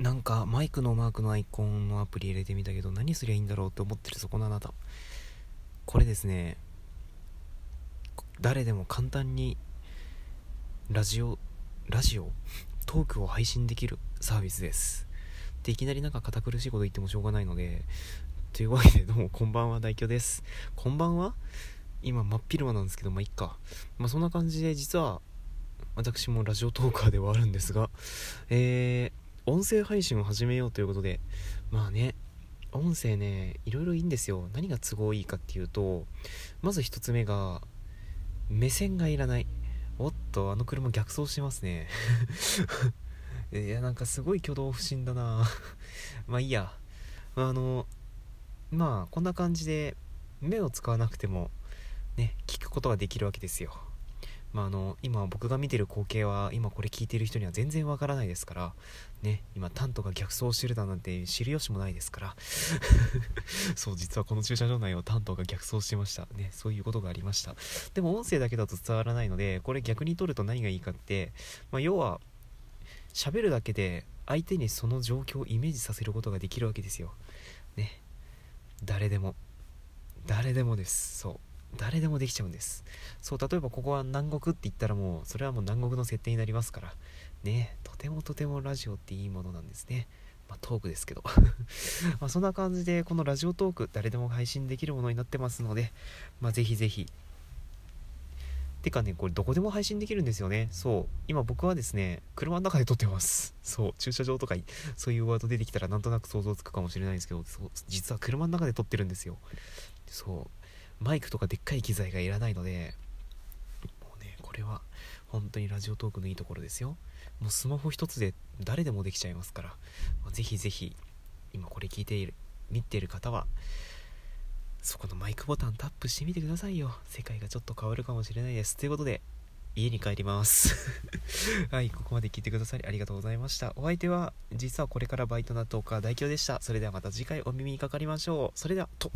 なんかマイクのマークのアイコンのアプリ入れてみたけど何すりゃいいんだろうって思ってるそこのあなた。これですね。誰でも簡単にラジオラジオ？トークを配信できるサービスです。でいきなりなんか堅苦しいこと言ってもしょうがないのでというわけでどうもこんばんは大京です。こんばんは？今真っ昼間なんですけどまあいっか。まあそんな感じで実は私もラジオトーカーではあるんですがえー、音声配信を始めようということでまあね音声ねいろいろいいんですよ。何が都合いいかっていうとまず1つ目が目線がいらない。おっとあの車逆走してますね。いやなんかすごい挙動不審だな。まあいいや。あのまあこんな感じで目を使わなくてもね聞くことができるわけですよ。まあ、あの今僕が見てる光景は今これ聞いてる人には全然わからないですからね今タントが逆走してるだなんて知る由もないですから。そう実はこの駐車場内をタントが逆走してました。ねそういうことがありました。でも音声だけだと伝わらないのでこれ逆に撮ると何がいいかって、まあ、要は喋るだけで相手にその状況をイメージさせることができるわけですよ。ね。誰でも。誰でもです。そう。誰でもできちゃうんです。そう例えばここは南国って言ったらもうそれはもう南国の設定になりますから。ねとてもとてもラジオっていいものなんですね。まあ、トークですけど。まそんな感じでこのラジオトーク誰でも配信できるものになってますので、まあ、ぜひぜひ。てかねこれどこでも配信できるんですよね。そう。今僕はですね車の中で撮ってます。そう。駐車場とかそういうワード出てきたらなんとなく想像つくかもしれないんですけど実は車の中で撮ってるんですよ。そう。マイクとかでっかい機材がいらないのでもうねこれは本当にラジオトークのいいところですよもうスマホ一つで誰でもできちゃいますから、ぜひぜひ今これ聞いている見ている方はそこのマイクボタンタップしてみてくださいよ世界がちょっと変わるかもしれないですということで家に帰ります はい、ここまで聞いてくださりありがとうございました。お相手は、実はこれからバイトなトーカー大京でした。それではまた次回お耳にかかりましょう。それでは、と。